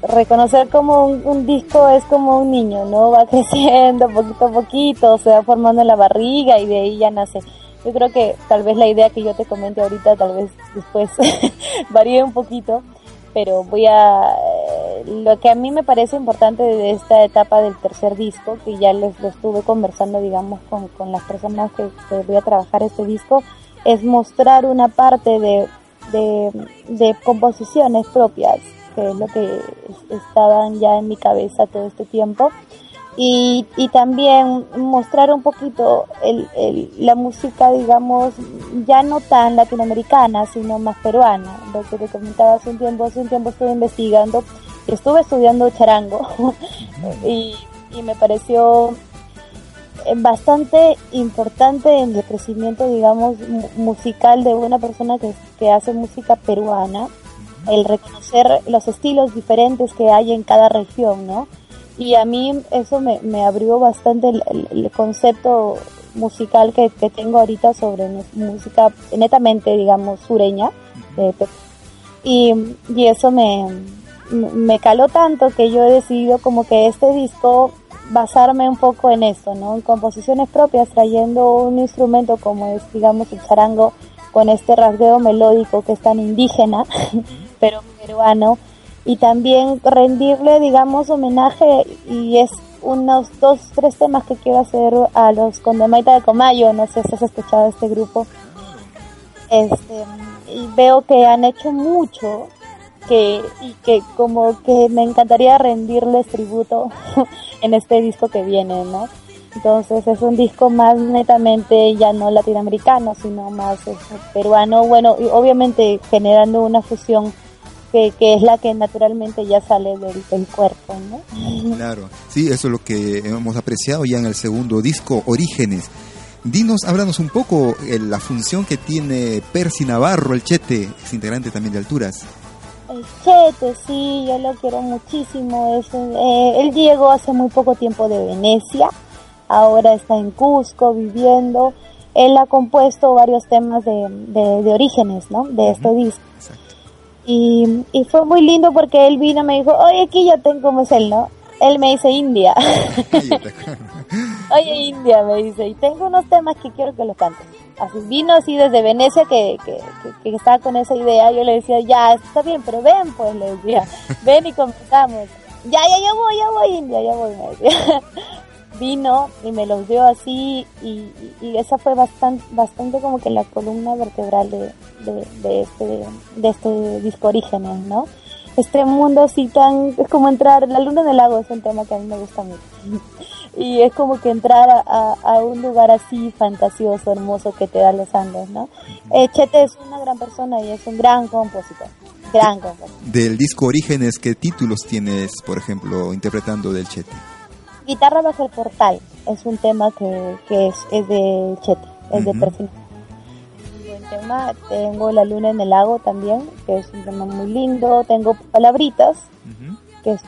reconocer como un, disco es como un niño, ¿no? Va creciendo poquito a poquito, se va formando en la barriga y de ahí ya nace. Yo creo que tal vez la idea que yo te comente ahorita, tal vez después varíe un poquito, pero voy a... Lo que a mí me parece importante de esta etapa del tercer disco, que ya les lo estuve conversando, digamos, con, con las personas que, que voy a trabajar este disco, es mostrar una parte de, de, de composiciones propias, que es lo que estaban ya en mi cabeza todo este tiempo. Y, y también mostrar un poquito el, el, la música, digamos, ya no tan latinoamericana, sino más peruana. Lo que te comentaba hace un tiempo, hace un tiempo estuve investigando, estuve estudiando charango y, y me pareció bastante importante en el crecimiento, digamos, musical de una persona que, que hace música peruana, el reconocer los estilos diferentes que hay en cada región, ¿no? Y a mí eso me, me abrió bastante el, el, concepto musical que, que, tengo ahorita sobre música netamente, digamos, sureña. Eh, y, y eso me, me caló tanto que yo he decidido como que este disco basarme un poco en eso, ¿no? En composiciones propias, trayendo un instrumento como es, digamos, el charango, con este rasgueo melódico que es tan indígena, pero peruano, y también rendirle, digamos, homenaje, y es unos dos, tres temas que quiero hacer a los Condemaita de Comayo, no sé si has escuchado este grupo, este, y veo que han hecho mucho, que, que como que me encantaría rendirles tributo en este disco que viene, ¿no? Entonces es un disco más netamente ya no latinoamericano, sino más este, peruano, bueno, y obviamente generando una fusión que, que, es la que naturalmente ya sale del, del, cuerpo, ¿no? Claro, sí, eso es lo que hemos apreciado ya en el segundo disco, Orígenes. Dinos, háblanos un poco eh, la función que tiene Percy Navarro, el Chete, es integrante también de Alturas. El Chete, sí, yo lo quiero muchísimo. Es, eh, él llegó hace muy poco tiempo de Venecia, ahora está en Cusco viviendo. Él ha compuesto varios temas de, de, de orígenes, ¿no? De este disco. Y, y, fue muy lindo porque él vino y me dijo, oye, aquí ya tengo como es él, ¿no? Él me dice India. oye, India, me dice, y tengo unos temas que quiero que los cantes así vino así desde Venecia que, que, que, que, estaba con esa idea, yo le decía, ya, está bien, pero ven, pues, le decía, ven y conversamos. Ya, ya, ya voy, ya voy, India, ya voy, me decía. vino y me los dio así y, y, esa fue bastante, bastante como que la columna vertebral de, de, de este, de este disco Orígenes, ¿no? Este mundo así tan, es como entrar, la luna en el lago es un tema que a mí me gusta mucho y es como que entrar a, a, un lugar así fantasioso, hermoso que te da los Andes, ¿no? Eh, Chete es una gran persona y es un gran compositor, gran compositor. Del disco Orígenes, ¿qué títulos tienes, por ejemplo, interpretando del Chete? Guitarra bajo el portal es un tema que, que es, es de Chete, es uh -huh. de perfil. Buen tema, tengo La luna en el lago también, que es un tema muy lindo, tengo Palabritas, uh -huh. que es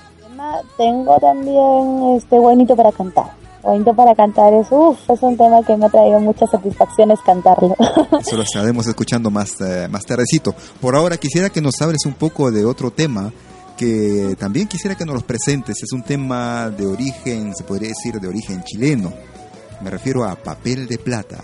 tengo también este buenito para cantar. Buenito para cantar es, uff, es un tema que me ha traído muchas satisfacciones cantarlo. Eso lo estaremos escuchando más, eh, más tardecito. Por ahora quisiera que nos hables un poco de otro tema que también quisiera que nos los presentes. Es un tema de origen, se podría decir, de origen chileno. Me refiero a Papel de Plata.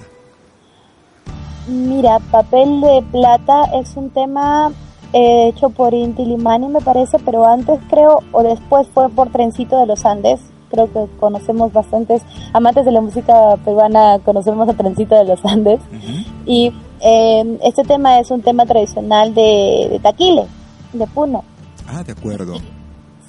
Mira, Papel de Plata es un tema eh, hecho por Inti Limani me parece, pero antes creo, o después fue por Trencito de los Andes. Creo que conocemos bastantes, amantes de la música peruana, conocemos a Trencito de los Andes. Uh -huh. Y eh, este tema es un tema tradicional de, de, Taquile, de Puno. Ah, de acuerdo.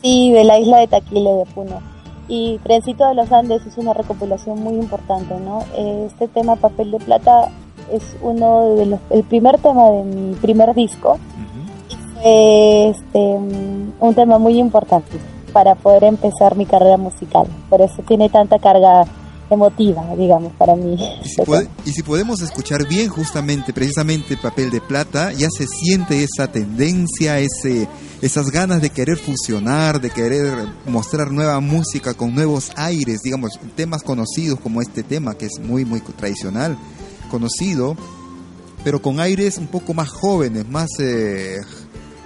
Sí, de la isla de Taquile, de Puno. Y Trencito de los Andes es una recopilación muy importante, ¿no? Este tema Papel de Plata es uno de los, el primer tema de mi primer disco. Este, un tema muy importante para poder empezar mi carrera musical. Por eso tiene tanta carga emotiva, digamos, para mí. Y si, podemos escuchar bien justamente, precisamente Papel de Plata, ya se siente esa tendencia, ese, esas ganas de querer fusionar, de querer mostrar nueva música con nuevos aires, digamos, temas conocidos como este tema, que es muy, muy tradicional, conocido, pero con aires un poco más jóvenes, más... Eh,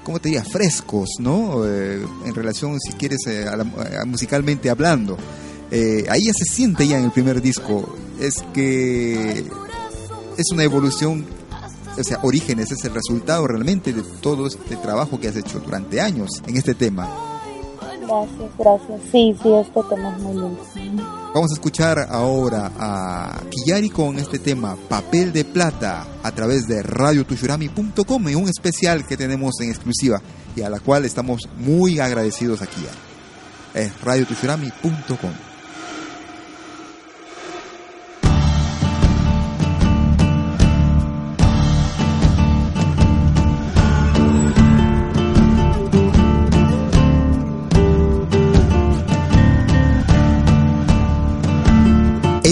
¿cómo te diría? Frescos, ¿no? Eh, en relación, si quieres, eh, musicalmente hablando. Eh, ahí ya se siente ya en el primer disco, es que es una evolución, o sea, Orígenes es el resultado realmente de todo este trabajo que has hecho durante años en este tema. Gracias, gracias. Sí, sí, este tema es muy lindo. Vamos a escuchar ahora a Kiyari con este tema Papel de Plata a través de radiotushurami.com en un especial que tenemos en exclusiva y a la cual estamos muy agradecidos aquí.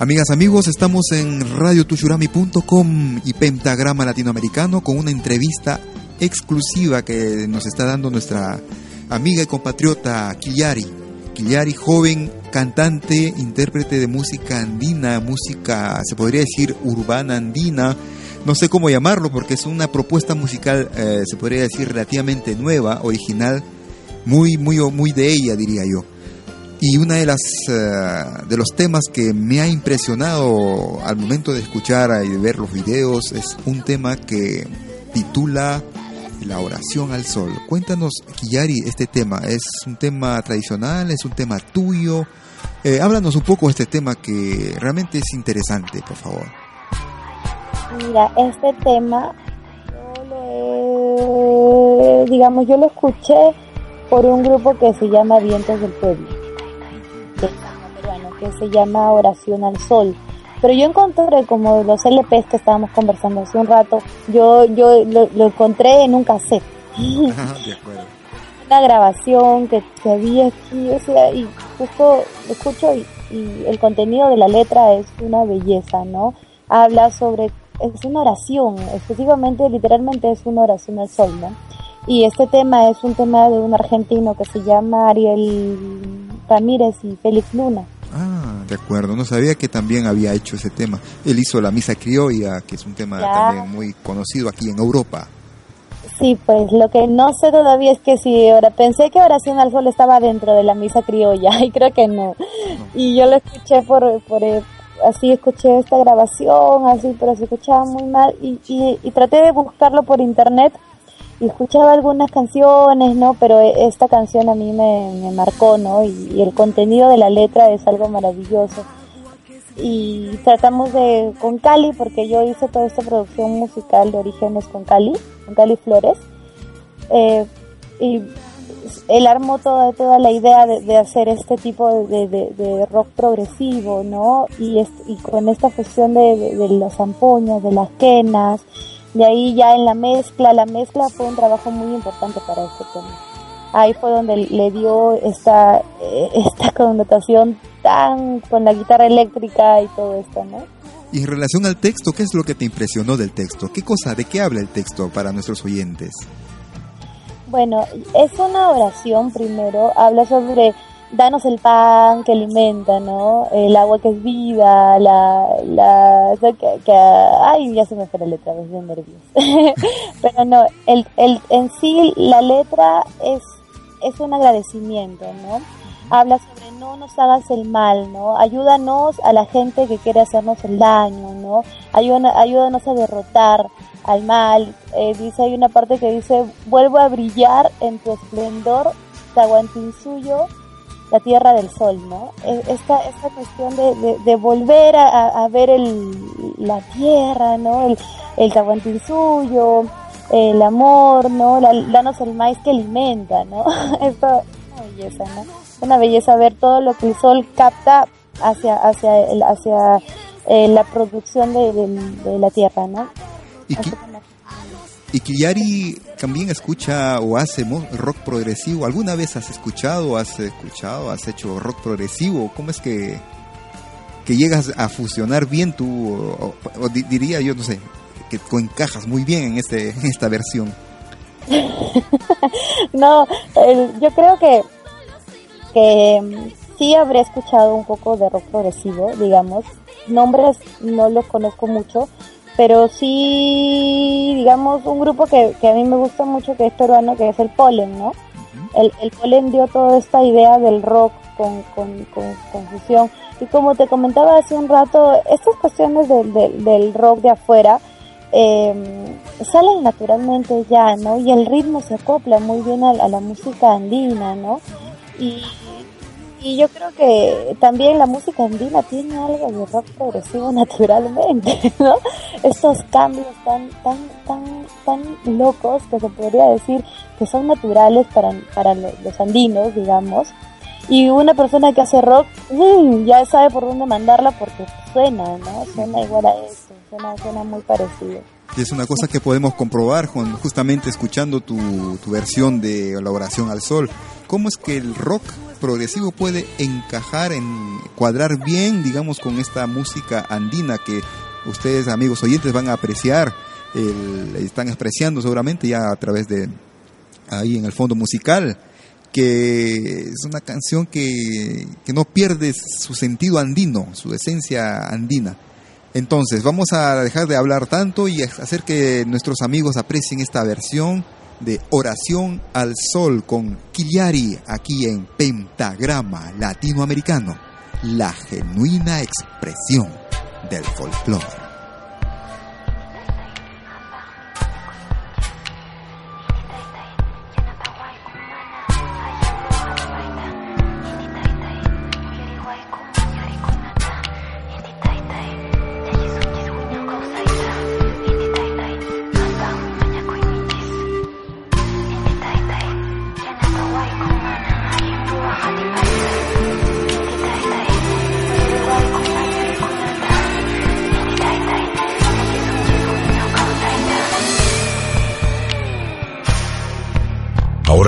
Amigas, amigos, estamos en radiotushurami.com y Pentagrama Latinoamericano con una entrevista exclusiva que nos está dando nuestra amiga y compatriota Killari. Killari, joven cantante, intérprete de música andina, música, se podría decir, urbana andina. No sé cómo llamarlo porque es una propuesta musical, eh, se podría decir, relativamente nueva, original, muy, muy, muy de ella, diría yo. Y una de las eh, de los temas que me ha impresionado al momento de escuchar y de ver los videos es un tema que titula La oración al sol. Cuéntanos, Kiyari, este tema. ¿Es un tema tradicional? ¿Es un tema tuyo? Eh, háblanos un poco de este tema que realmente es interesante, por favor. Mira, este tema, yo lo digamos, yo lo escuché por un grupo que se llama Vientos del Pueblo, que, que se llama Oración al Sol. Pero yo encontré como los LPs que estábamos conversando hace un rato, yo yo lo, lo encontré en un cassette. de acuerdo. Una grabación que, que había aquí, o sea, y justo escucho y, y el contenido de la letra es una belleza, ¿no? Habla sobre, es una oración, específicamente, literalmente es una oración al sol, ¿no? Y este tema es un tema de un argentino que se llama Ariel Ramírez y Félix Luna. Ah, de acuerdo. No sabía que también había hecho ese tema. Él hizo la misa criolla, que es un tema Ya. también muy conocido aquí en Europa. Sí, pues lo que no sé todavía es que si ahora pensé que Oración al Sol estaba dentro de la misa criolla y creo que no. Y yo lo escuché por, por eh, así escuché esta grabación, así, pero se escuchaba muy mal y, y, y traté de buscarlo por internet y escuchaba algunas canciones, ¿no? Pero e- esta canción a mí me, marcó, ¿no? Y, el contenido de la letra es algo maravilloso. Y tratamos de, con Cali, porque yo hice toda esta producción musical de orígenes con Cali, con Cali Flores, eh, y él armó toda, toda la idea de, hacer este tipo de, de- rock progresivo, ¿no? Y, con esta fusión de, de, las de las quenas, de ahí ya en la mezcla, la mezcla fue un trabajo muy importante para este tema. Ahí fue donde le dio esta, eh, esta connotación tan con la guitarra eléctrica y todo esto, ¿no? Y en relación al texto, ¿qué es lo que te impresionó del texto? ¿Qué cosa, de qué habla el texto para nuestros oyentes? Bueno, es una oración primero, habla sobre danos el pan que alimenta, ¿no? El agua que es vida, la, la, que, que- ay, ya se me fue la letra, me estoy nerviosa. Pero no, el, el, en sí la letra es, es un agradecimiento, ¿no? Habla sobre no nos hagas el mal, ¿no? Ayúdanos a la gente que quiere hacernos el daño, ¿no? Ayúdanos, ayúdanos a derrotar al mal. Eh, dice, hay una parte que dice, vuelvo a brillar en tu esplendor, Tahuantinsuyo, la tierra del sol, ¿no? Eh, Esta, esta cuestión de, de, de volver a, a- ver el, la tierra, ¿no? El, el Tahuantinsuyo, el amor, ¿no? La, danos el maíz que alimenta, ¿no? Esto es una belleza, ¿no? Es una belleza ver todo lo que el sol capta hacia, hacia, el, hacia eh, la producción de, del- de la tierra, ¿no? Y, y Kiyari también escucha o hace rock progresivo. ¿Alguna vez has escuchado, has escuchado, has hecho rock progresivo? ¿Cómo es que, que llegas a fusionar bien tú, o, o di- diría yo, no sé, que encajas muy bien en, este, en esta versión? No, yo creo que, que sí habré escuchado un poco de rock progresivo, digamos. Nombres no los conozco mucho, pero sí, digamos, un grupo que, que a mí me gusta mucho, que es peruano, que es el Polen, ¿no? El, el Polen dio toda esta idea del rock con, con, con, con fusión. Y como te comentaba hace un rato, estas cuestiones del, del, del rock de afuera, eh, salen naturalmente ya, ¿no? Y el ritmo se acopla muy bien a, a la música andina, ¿no? Y, y yo creo que también la música andina tiene algo de rock progresivo naturalmente, ¿no? Estos cambios tan, tan, tan, tan locos que se podría decir que son naturales para, para lo- los andinos, digamos. Y una persona que hace rock, mm, ya sabe por dónde mandarla porque suena, ¿no? Suena igual a eso, suena, suena muy parecido. Y es una cosa que podemos comprobar justamente escuchando tu, tu versión de la oración al sol. ¿Cómo es que el rock progresivo puede encajar en cuadrar bien, digamos, con esta música andina que ustedes, amigos oyentes, van a apreciar? El- están apreciando seguramente ya a través de ahí en el fondo musical que es una canción que, que no pierde su sentido andino, su esencia andina. Entonces, vamos a dejar de hablar tanto y hacer que nuestros amigos aprecien esta versión de Oración al Sol con Kiliari aquí en Pentagrama Latinoamericano, la genuina expresión del folclore.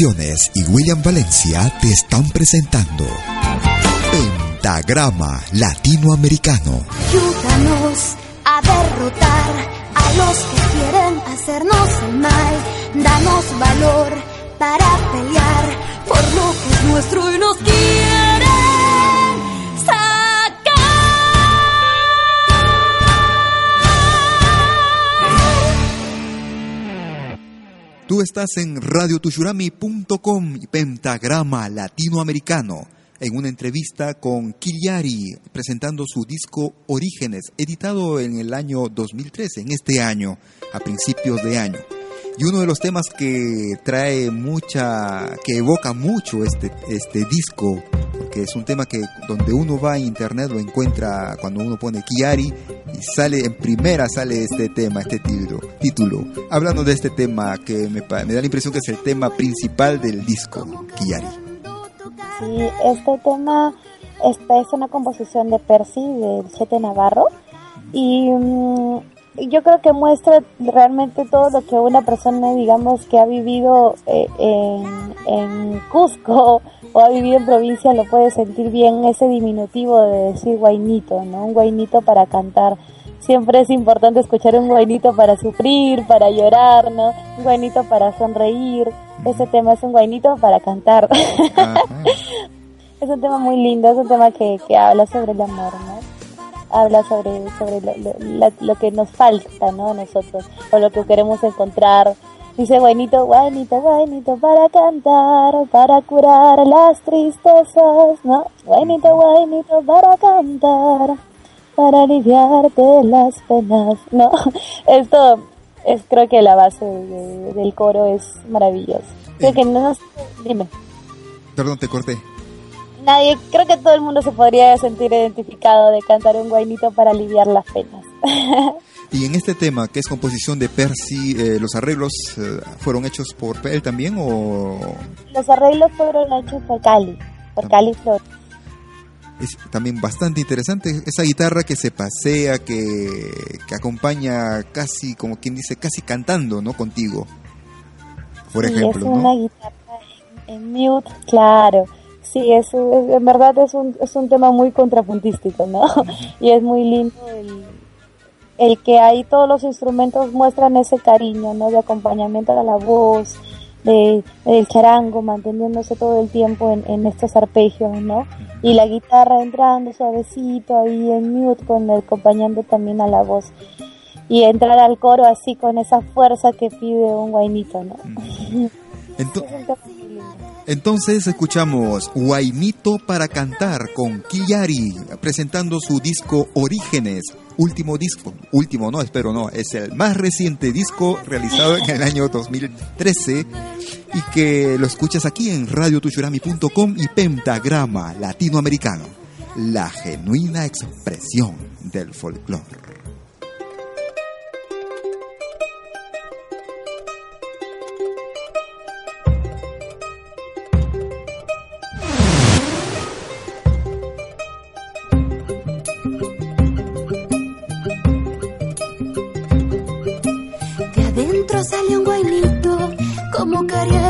Y William Valencia te están presentando Pentagrama Latinoamericano. Ayúdanos a derrotar a los que quieren hacernos el mal. Danos valor para pelear por lo que es nuestro y nos Estás en radiotushurami.com Pentagrama Latinoamericano en una entrevista con Kiliari presentando su disco Orígenes, editado en el año 2013, en este año, a principios de año. Y uno de los temas que trae mucha, que evoca mucho este, este disco que es un tema que donde uno va a internet lo encuentra cuando uno pone Kiari y sale en primera sale este tema, este título. título. Hablando de este tema que me, da la impresión que es el tema principal del disco, Kiari. Sí, este tema es una composición de Percy, del Chete Navarro, y mm, yo creo que muestra realmente todo lo que una persona, digamos, que ha vivido eh, en, en Cusco, o ha vivido en provincia lo puede sentir bien ese diminutivo de decir guainito, ¿no? Un guainito para cantar. Siempre es importante escuchar un guainito para sufrir, para llorar, ¿no? Un guainito para sonreír. Ese tema es un guainito para cantar. es un tema muy lindo, es un tema que, que habla sobre el amor, ¿no? Habla sobre, sobre lo, lo, que nos falta, ¿no? Nosotros, o lo que queremos encontrar. Dice, buenito, buenito, buenito, para cantar, para curar las tristezas, ¿no? Buenito, buenito, para cantar, para aliviarte las penas, ¿no? Esto es creo que la base del coro es maravilloso. Creo que no. Dime. Perdón, te corté nadie, creo que todo el mundo se podría sentir identificado de cantar un guainito para aliviar las penas. y en este tema, que es composición de Percy, eh, ¿los arreglos eh, fueron hechos por él también o...? Los arreglos fueron hechos por Cali, por ah. Cali Flores. Es también bastante interesante esa guitarra que se pasea, que, que acompaña casi, como quien dice, casi cantando, ¿no? Contigo, por ejemplo. Es una guitarra en mute, claro Sí, es, en verdad es un, es un tema muy contrapuntístico, ¿no? Y es muy lindo el, el que ahí todos los instrumentos muestran ese cariño, ¿no? De acompañamiento a la voz, de, del charango manteniéndose todo el tiempo en, en estos arpegios, ¿no? Y la guitarra entrando suavecito ahí en mute con el acompañando también a la voz. Y entrar al coro así con esa fuerza que pide un guainito, ¿no? Entonces, entonces escuchamos Guainito para cantar con Kiyari presentando su disco Orígenes, último disco, último no, espero no, es el más reciente disco realizado en el año 2013 y que lo escuchas aquí en radiotushurami.com y Pentagrama Latinoamericano, la genuina expresión del folclore. Salió un guainito, como queriendo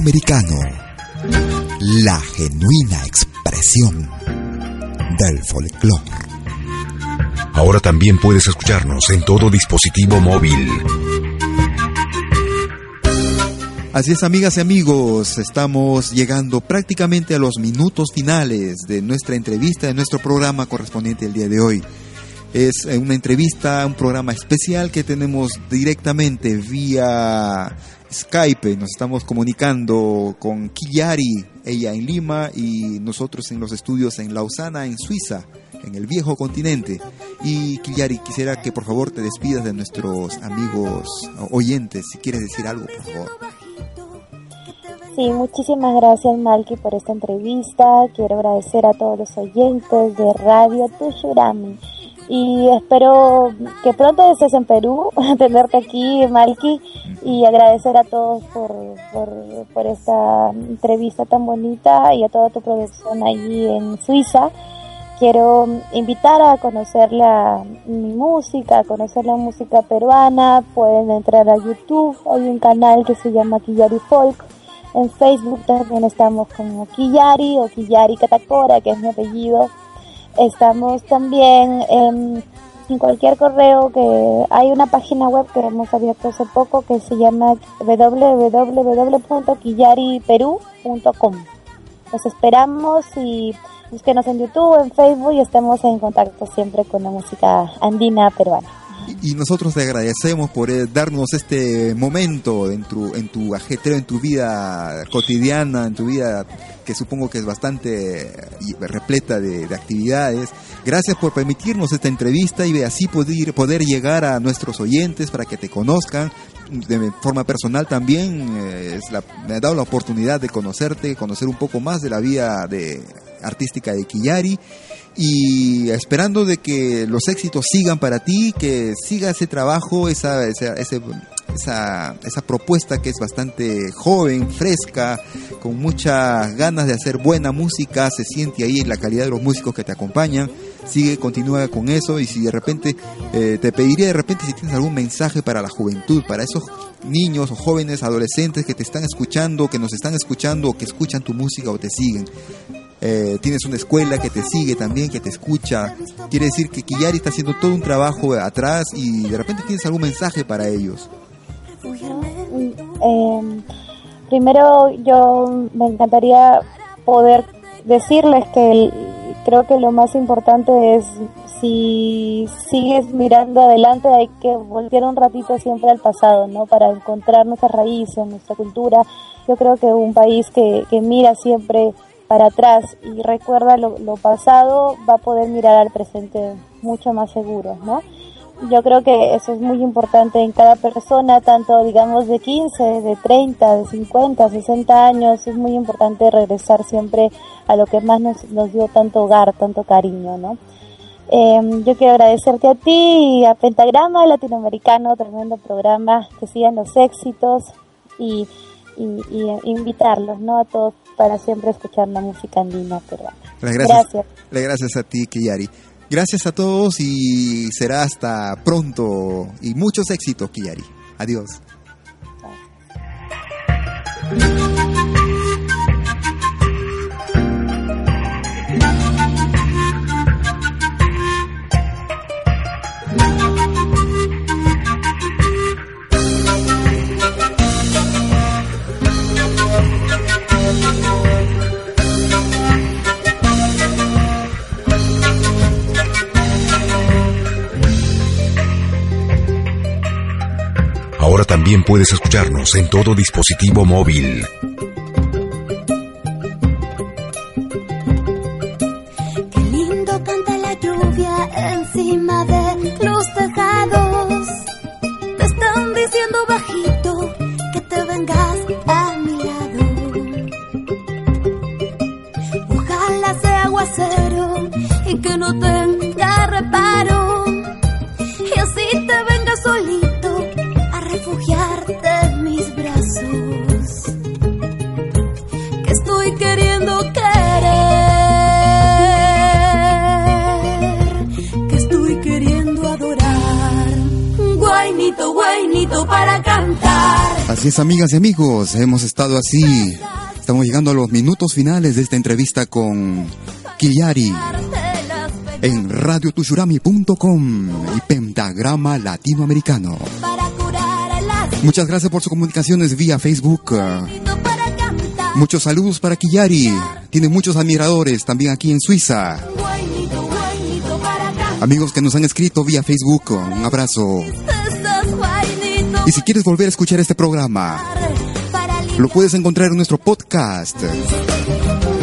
Latinoamericano, la genuina expresión del folclore. Ahora también puedes escucharnos en todo dispositivo móvil. Así es, amigas y amigos, estamos llegando prácticamente a los minutos finales de nuestra entrevista, de nuestro programa correspondiente el día de hoy. Es eh, una entrevista, un programa especial que tenemos directamente vía Skype. Nos estamos comunicando con Kiyari, ella en Lima y nosotros en los estudios en Lausana, en Suiza, en el viejo continente. Y Kiyari, quisiera que por favor te despidas de nuestros amigos oyentes. Si quieres decir algo, por favor. Sí, muchísimas gracias Malki por esta entrevista. Quiero agradecer a todos los oyentes de Radio Tushurami y espero que pronto estés en Perú, tenerte aquí, Malky, y agradecer a todos por, por, esta entrevista tan bonita y a toda tu producción allí en Suiza. Quiero invitar a conocer la, mi música, a conocer la música peruana. Pueden entrar a YouTube, hay un canal que se llama Kiyari Folk. En Facebook también estamos como Kiyari o Kiyari Catacora, que es mi apellido Estamos también en, cualquier correo que hay una página web que hemos abierto hace poco que se llama www.quillariperú.com. los esperamos y búsquenos en YouTube, en Facebook y estemos en contacto siempre con la música andina peruana. Y nosotros te agradecemos por eh, darnos este momento en tu, en tu ajetreo, en tu vida cotidiana, en tu vida que supongo que es bastante repleta de, actividades. Gracias por permitirnos esta entrevista y así poder, poder llegar a nuestros oyentes para que te conozcan. De forma personal también eh, es la, me ha dado la oportunidad de conocerte, conocer un poco más de la vida de, artística de Kiyari y esperando de que los éxitos sigan para ti, que siga ese trabajo, esa, esa, esa, esa, propuesta que es bastante joven, fresca, con muchas ganas de hacer buena música, se siente ahí la calidad de los músicos que te acompañan. Sigue, continúa con eso y si de repente eh, te pediría de repente si tienes algún mensaje para la juventud, para esos niños o jóvenes, adolescentes que te están escuchando, que nos están escuchando o que escuchan tu música o te siguen. Eh, tienes una escuela que te sigue también, que te escucha. Quiere decir que Kiyari está haciendo todo un trabajo atrás y de repente tienes algún mensaje para ellos. Em, primero yo me encantaría poder decirles que creo que lo más importante es si sigues mirando adelante hay que volver un ratito siempre al pasado, ¿no? Para encontrar nuestras raíces, nuestra cultura. Yo creo que un país que, que mira siempre para atrás y recuerda lo, pasado, va a poder mirar al presente mucho más seguro, ¿no? Yo creo que eso es muy importante en cada persona, tanto digamos de 15, de 30, de 50, 60 años, es muy importante regresar siempre a lo que más nos, dio tanto hogar, tanto cariño, ¿no? Em, yo quiero agradecerte a ti y a Pentagrama Latinoamericano, tremendo programa, que sigan los éxitos y, y, invitarlos ¿no? a todos para siempre escuchar la música andina peruana. Gracias. Gracias. Gracias a ti, Kiyari. Gracias a todos y será hasta pronto y muchos éxitos, Kiyari. Adiós. Ahora también puedes escucharnos en todo dispositivo móvil. Qué lindo canta la lluvia encima de los tejados. Te están diciendo bajito que te vengas a mi lado. Ojalá sea aguacero y que no tenga reparo. Y así te venga solito para cantar. Así es, amigas y amigos, hemos estado así. Estamos llegando a los minutos finales de esta entrevista con Kiyari en radiotushurami.com y Pentagrama Latinoamericano. Muchas gracias por sus comunicaciones vía Facebook. Muchos saludos para Kiyari. Tiene muchos admiradores también aquí en Suiza. Amigos que nos han escrito vía Facebook, un abrazo. Y si quieres volver a escuchar este programa, lo puedes encontrar en nuestro podcast.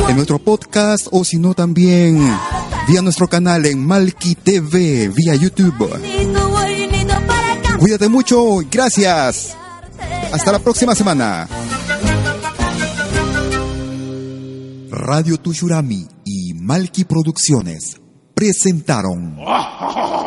En nuestro podcast o si no también vía nuestro canal en Malki TV, vía YouTube. Cuídate mucho gracias. Hasta la próxima semana. Radio Tushurami y Malki Producciones presentaron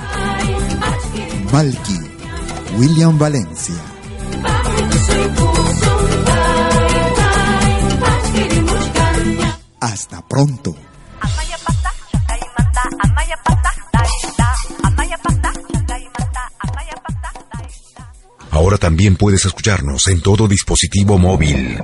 Malky, William Valencia. Hasta pronto. Ahora también puedes escucharnos en todo dispositivo móvil.